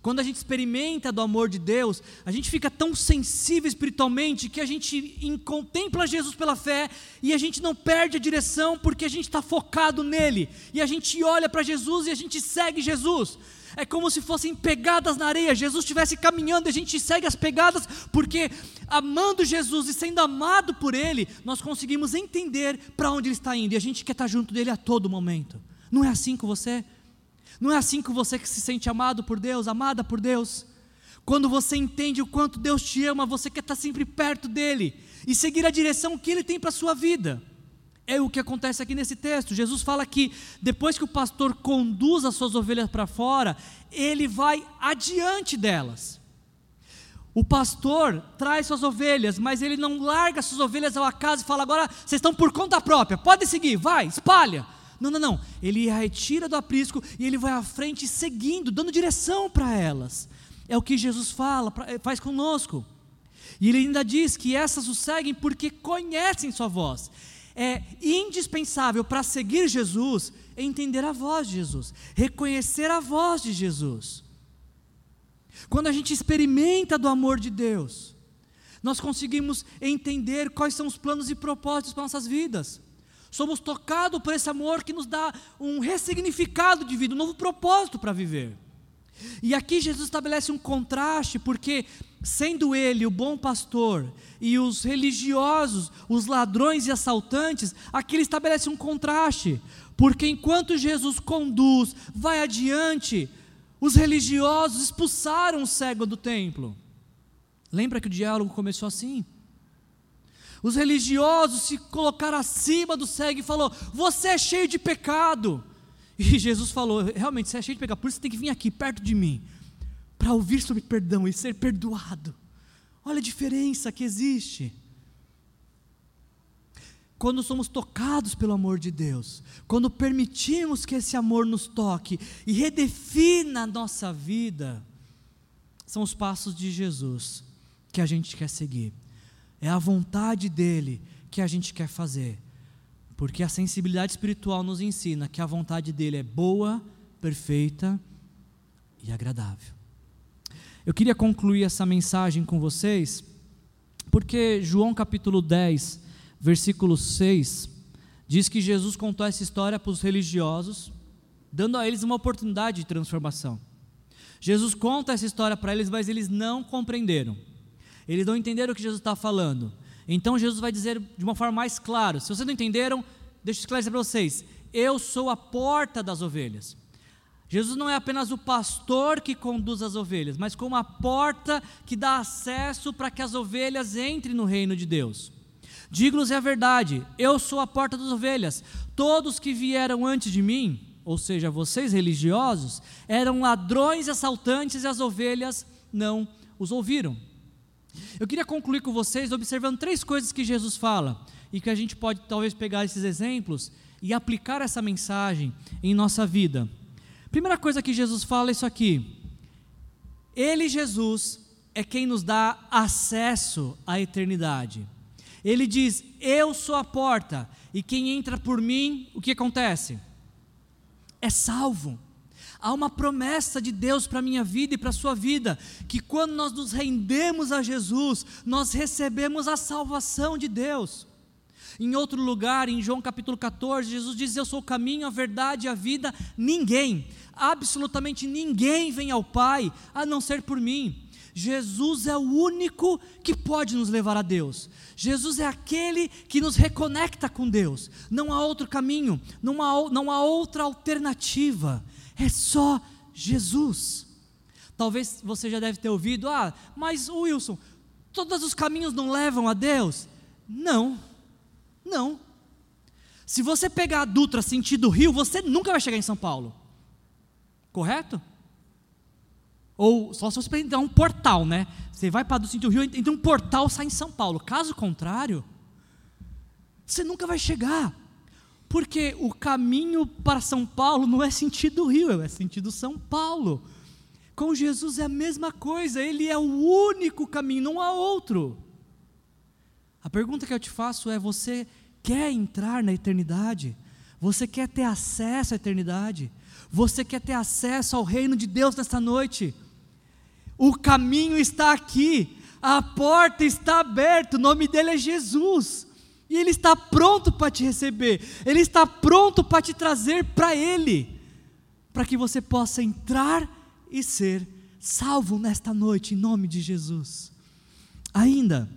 Quando a gente experimenta do amor de Deus, a gente fica tão sensível espiritualmente que a gente contempla Jesus pela fé e a gente não perde a direção porque a gente está focado nele. E a gente olha para Jesus e a gente segue Jesus. É como se fossem pegadas na areia. Jesus estivesse caminhando e a gente segue as pegadas, porque amando Jesus e sendo amado por Ele, nós conseguimos entender para onde Ele está indo e a gente quer estar junto dele a todo momento. Não é assim com você? Não é assim com você que se sente amado por Deus, amada por Deus? Quando você entende o quanto Deus te ama, você quer estar sempre perto dele e seguir a direção que ele tem para a sua vida. É o que acontece aqui nesse texto. Jesus fala que depois que o pastor conduz as suas ovelhas para fora, ele vai adiante delas. O pastor traz suas ovelhas, mas ele não larga suas ovelhas ao acaso e fala: agora vocês estão por conta própria, pode seguir, vai, espalha. Não, não, não. Ele a retira do aprisco e ele vai à frente seguindo, dando direção para elas. É o que Jesus fala, faz conosco. E ele ainda diz que essas o seguem porque conhecem sua voz. É indispensável para seguir Jesus entender a voz de Jesus, reconhecer a voz de Jesus. Quando a gente experimenta do amor de Deus, nós conseguimos entender quais são os planos e propósitos para nossas vidas. Somos tocados por esse amor que nos dá um ressignificado de vida, um novo propósito para viver. E aqui Jesus estabelece um contraste, porque sendo ele o bom pastor e os religiosos, os ladrões e assaltantes, aqui ele estabelece um contraste, porque enquanto Jesus conduz, vai adiante, os religiosos expulsaram o cego do templo. Lembra que o diálogo começou assim? Os religiosos se colocaram acima do cego e falou: "Você é cheio de pecado". E Jesus falou: "Realmente, você é cheio de pecado, por isso você tem que vir aqui perto de mim para ouvir sobre perdão e ser perdoado". Olha a diferença que existe. Quando somos tocados pelo amor de Deus, quando permitimos que esse amor nos toque e redefina a nossa vida, são os passos de Jesus que a gente quer seguir. É a vontade dele que a gente quer fazer. Porque a sensibilidade espiritual nos ensina que a vontade dele é boa, perfeita e agradável. Eu queria concluir essa mensagem com vocês, porque João capítulo 10, versículo 6, diz que Jesus contou essa história para os religiosos, dando a eles uma oportunidade de transformação. Jesus conta essa história para eles, mas eles não compreenderam. Eles não entenderam o que Jesus está falando. Então Jesus vai dizer de uma forma mais clara: se vocês não entenderam, deixa eu esclarecer para vocês. Eu sou a porta das ovelhas. Jesus não é apenas o pastor que conduz as ovelhas, mas como a porta que dá acesso para que as ovelhas entrem no reino de Deus. Digo-lhes a verdade: eu sou a porta das ovelhas. Todos que vieram antes de mim, ou seja, vocês religiosos, eram ladrões e assaltantes e as ovelhas não os ouviram. Eu queria concluir com vocês observando três coisas que Jesus fala e que a gente pode talvez pegar esses exemplos e aplicar essa mensagem em nossa vida. Primeira coisa que Jesus fala é isso aqui. Ele, Jesus, é quem nos dá acesso à eternidade. Ele diz: Eu sou a porta, e quem entra por mim, o que acontece? É salvo. Há uma promessa de Deus para a minha vida e para a sua vida, que quando nós nos rendemos a Jesus, nós recebemos a salvação de Deus. Em outro lugar, em João capítulo 14, Jesus diz: Eu sou o caminho, a verdade e a vida. Ninguém, absolutamente ninguém vem ao Pai a não ser por mim. Jesus é o único que pode nos levar a Deus. Jesus é aquele que nos reconecta com Deus. Não há outro caminho, não há, não há outra alternativa é só Jesus. Talvez você já deve ter ouvido, ah, mas Wilson, todos os caminhos não levam a Deus? Não, não. Se você pegar a Dutra sentido Rio, você nunca vai chegar em São Paulo. Correto? Ou só se você entrar um portal, né? Você vai para do sentido Rio, então um portal sai em São Paulo. Caso contrário, você nunca vai chegar. Porque o caminho para São Paulo não é sentido Rio, é sentido São Paulo. Com Jesus é a mesma coisa, ele é o único caminho, não há outro. A pergunta que eu te faço é: você quer entrar na eternidade? Você quer ter acesso à eternidade? Você quer ter acesso ao reino de Deus nesta noite? O caminho está aqui, a porta está aberta, o nome dele é Jesus. E Ele está pronto para te receber, Ele está pronto para te trazer para Ele, para que você possa entrar e ser salvo nesta noite, em nome de Jesus. Ainda,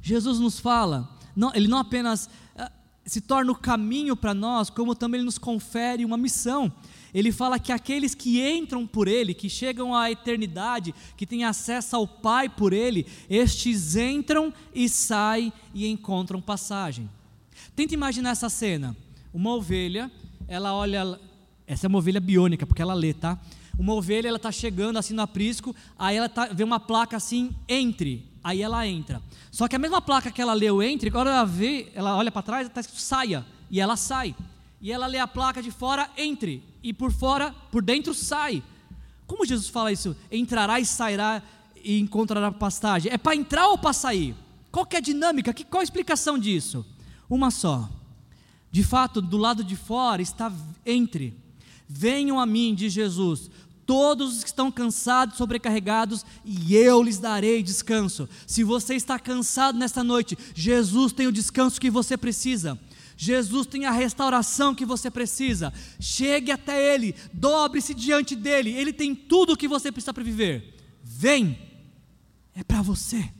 Jesus nos fala, não, Ele não apenas uh, se torna o caminho para nós, como também Ele nos confere uma missão ele fala que aqueles que entram por ele, que chegam à eternidade, que têm acesso ao Pai por ele, estes entram e saem e encontram passagem. Tenta imaginar essa cena. Uma ovelha, ela olha, essa é uma ovelha biônica, porque ela lê, tá? Uma ovelha, ela está chegando assim no aprisco, aí ela tá, vê uma placa assim, entre, aí ela entra. Só que a mesma placa que ela leu entre, quando ela vê, ela olha para trás, está escrito saia, e ela sai. E ela lê a placa de fora, entre, e por fora, por dentro sai. Como Jesus fala isso? Entrará e sairá e encontrará pastagem. É para entrar ou para sair? Qual é a dinâmica? Qual a explicação disso? Uma só. De fato, do lado de fora está entre. Venham a mim, diz Jesus, todos os que estão cansados, sobrecarregados, e eu lhes darei descanso. Se você está cansado nesta noite, Jesus tem o descanso que você precisa. Jesus tem a restauração que você precisa. Chegue até Ele, dobre-se diante dEle. Ele tem tudo o que você precisa para viver. Vem, é para você.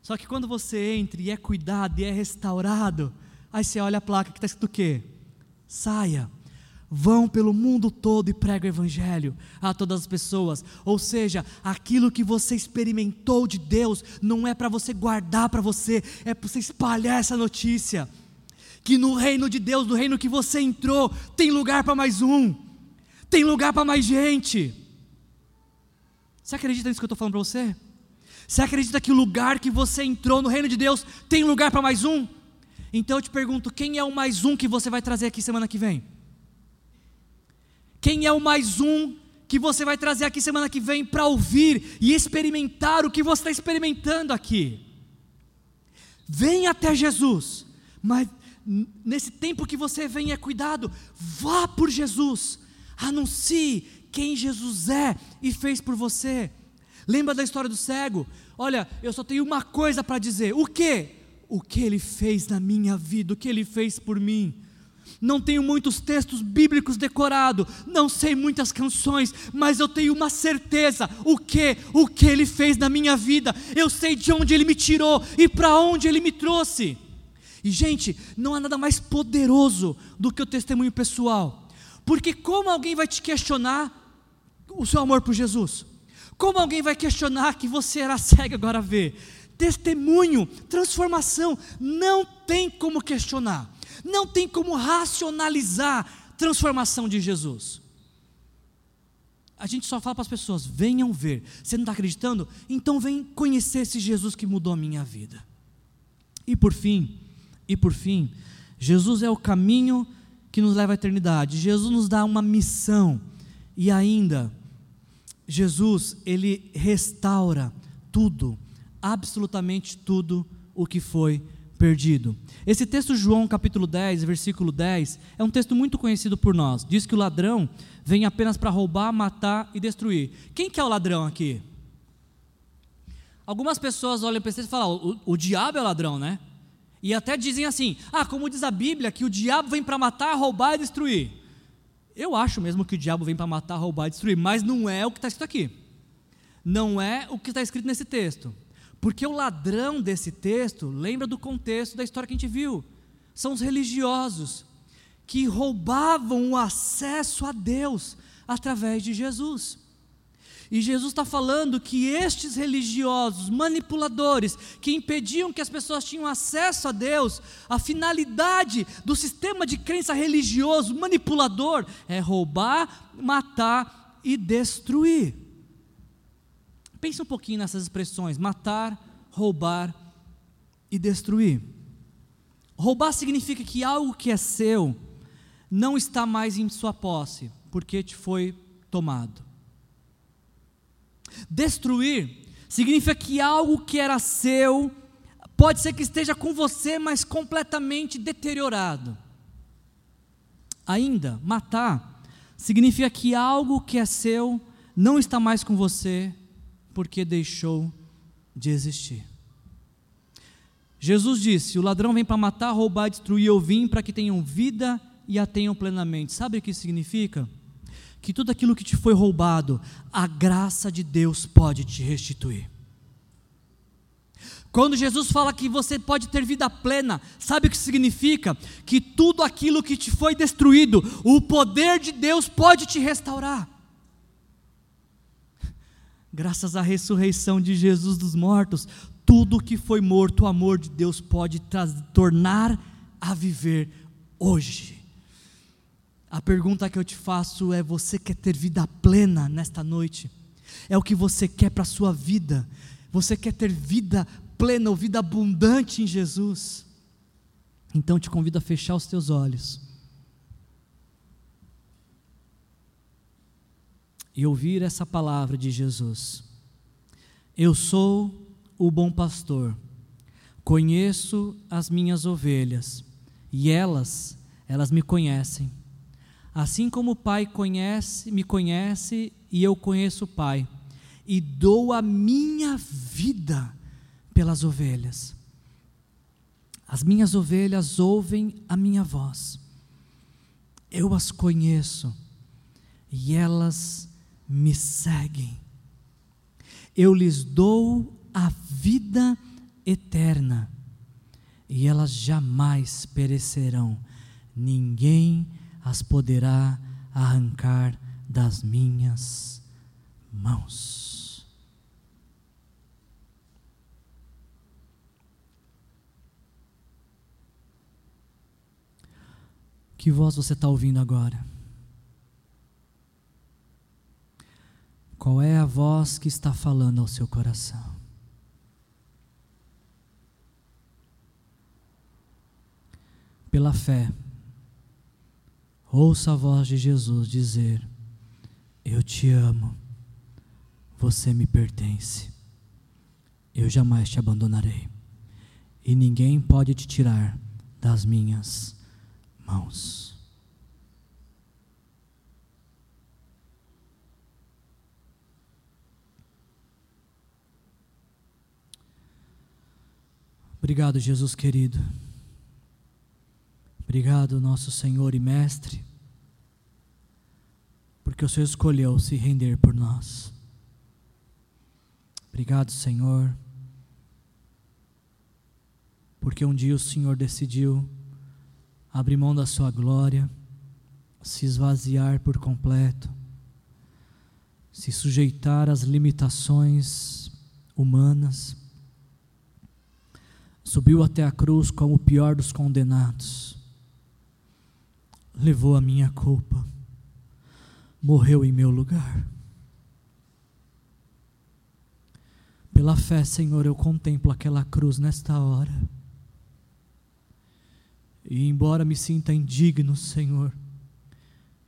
Só que quando você entra e é cuidado e é restaurado, aí você olha a placa que está escrito o quê? Saia Vão pelo mundo todo e pregam o Evangelho a todas as pessoas. Ou seja, aquilo que você experimentou de Deus não é para você guardar para você, é para você espalhar essa notícia. Que no reino de Deus, no reino que você entrou, tem lugar para mais um, tem lugar para mais gente. Você acredita nisso que eu estou falando para você? Você acredita que o lugar que você entrou no reino de Deus tem lugar para mais um? Então eu te pergunto: quem é o mais um que você vai trazer aqui semana que vem? Quem é o mais um que você vai trazer aqui semana que vem para ouvir e experimentar o que você está experimentando aqui? Vem até Jesus, mas nesse tempo que você vem é cuidado, vá por Jesus, anuncie quem Jesus é e fez por você. Lembra da história do cego? Olha, eu só tenho uma coisa para dizer: o que? O que ele fez na minha vida, o que ele fez por mim não tenho muitos textos bíblicos decorados, não sei muitas canções, mas eu tenho uma certeza: o que, o que Ele fez na minha vida, eu sei de onde Ele me tirou e para onde Ele me trouxe. E gente, não há nada mais poderoso do que o testemunho pessoal, porque como alguém vai te questionar o seu amor por Jesus? Como alguém vai questionar que você era cego agora vê? Testemunho, transformação, não tem como questionar. Não tem como racionalizar transformação de Jesus. A gente só fala para as pessoas: venham ver. Você não está acreditando? Então vem conhecer esse Jesus que mudou a minha vida. E por fim, e por fim, Jesus é o caminho que nos leva à eternidade. Jesus nos dá uma missão. E ainda, Jesus, ele restaura tudo, absolutamente tudo o que foi perdido. Esse texto, João capítulo 10, versículo 10, é um texto muito conhecido por nós. Diz que o ladrão vem apenas para roubar, matar e destruir. Quem que é o ladrão aqui? Algumas pessoas olham para esse e falam: o, o diabo é o ladrão, né? E até dizem assim: ah, como diz a Bíblia, que o diabo vem para matar, roubar e destruir. Eu acho mesmo que o diabo vem para matar, roubar e destruir, mas não é o que está escrito aqui. Não é o que está escrito nesse texto. Porque o ladrão desse texto, lembra do contexto da história que a gente viu, são os religiosos que roubavam o acesso a Deus através de Jesus. E Jesus está falando que estes religiosos, manipuladores, que impediam que as pessoas tinham acesso a Deus, a finalidade do sistema de crença religioso manipulador é roubar, matar e destruir. Pense um pouquinho nessas expressões: matar, roubar e destruir. Roubar significa que algo que é seu não está mais em sua posse, porque te foi tomado. Destruir significa que algo que era seu pode ser que esteja com você, mas completamente deteriorado. Ainda, matar significa que algo que é seu não está mais com você, porque deixou de existir. Jesus disse: O ladrão vem para matar, roubar, destruir. Eu vim para que tenham vida e a tenham plenamente. Sabe o que isso significa? Que tudo aquilo que te foi roubado, a graça de Deus pode te restituir. Quando Jesus fala que você pode ter vida plena, sabe o que significa? Que tudo aquilo que te foi destruído, o poder de Deus pode te restaurar. Graças à ressurreição de Jesus dos mortos, tudo que foi morto, o amor de Deus pode tornar a viver hoje. A pergunta que eu te faço é: você quer ter vida plena nesta noite? É o que você quer para a sua vida? Você quer ter vida plena ou vida abundante em Jesus? Então te convido a fechar os teus olhos. e ouvir essa palavra de Jesus. Eu sou o bom pastor, conheço as minhas ovelhas e elas, elas me conhecem. Assim como o Pai conhece, me conhece e eu conheço o Pai, e dou a minha vida pelas ovelhas. As minhas ovelhas ouvem a minha voz. Eu as conheço e elas me seguem. Eu lhes dou a vida eterna e elas jamais perecerão. Ninguém as poderá arrancar das minhas mãos. Que voz você está ouvindo agora? Qual é a voz que está falando ao seu coração? Pela fé, ouça a voz de Jesus dizer: Eu te amo, você me pertence, eu jamais te abandonarei, e ninguém pode te tirar das minhas mãos. Obrigado, Jesus querido. Obrigado, nosso Senhor e Mestre, porque o Senhor escolheu se render por nós. Obrigado, Senhor, porque um dia o Senhor decidiu abrir mão da sua glória, se esvaziar por completo, se sujeitar às limitações humanas subiu até a cruz como o pior dos condenados, levou a minha culpa, morreu em meu lugar. Pela fé, Senhor, eu contemplo aquela cruz nesta hora. E embora me sinta indigno, Senhor,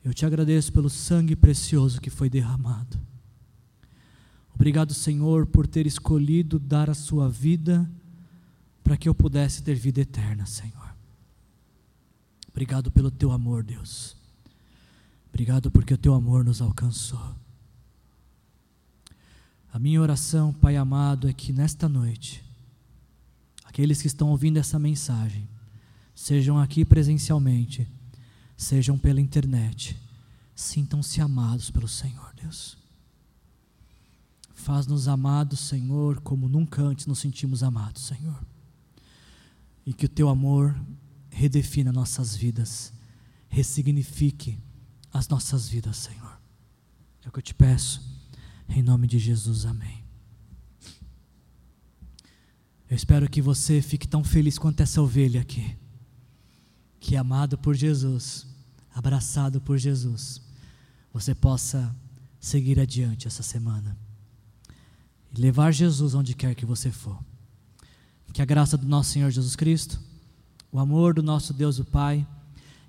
eu te agradeço pelo sangue precioso que foi derramado. Obrigado, Senhor, por ter escolhido dar a sua vida para que eu pudesse ter vida eterna, Senhor. Obrigado pelo teu amor, Deus. Obrigado porque o teu amor nos alcançou. A minha oração, Pai amado, é que nesta noite, aqueles que estão ouvindo essa mensagem, sejam aqui presencialmente, sejam pela internet, sintam-se amados pelo Senhor, Deus. Faz-nos amados, Senhor, como nunca antes nos sentimos amados, Senhor e que o teu amor redefina nossas vidas, ressignifique as nossas vidas, Senhor. É o que eu te peço, em nome de Jesus, amém. Eu espero que você fique tão feliz quanto essa ovelha aqui, que amado por Jesus, abraçado por Jesus, você possa seguir adiante essa semana e levar Jesus onde quer que você for. Que a graça do nosso Senhor Jesus Cristo, o amor do nosso Deus o Pai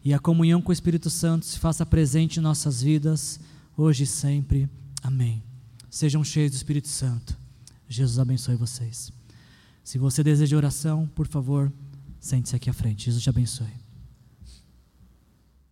e a comunhão com o Espírito Santo se faça presente em nossas vidas, hoje e sempre. Amém. Sejam cheios do Espírito Santo. Jesus abençoe vocês. Se você deseja oração, por favor, sente-se aqui à frente. Jesus te abençoe.